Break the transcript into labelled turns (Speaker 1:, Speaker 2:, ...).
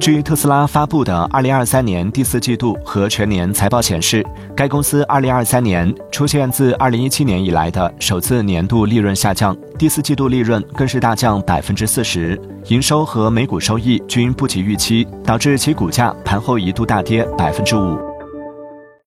Speaker 1: 据特斯拉发布的2023年第四季度和全年财报显示，该公司2023年出现自2017年以来的首次年度利润下降，第四季度利润更是大降百分之四十，营收和每股收益均不及预期，导致其股价盘后一度大跌百分之五。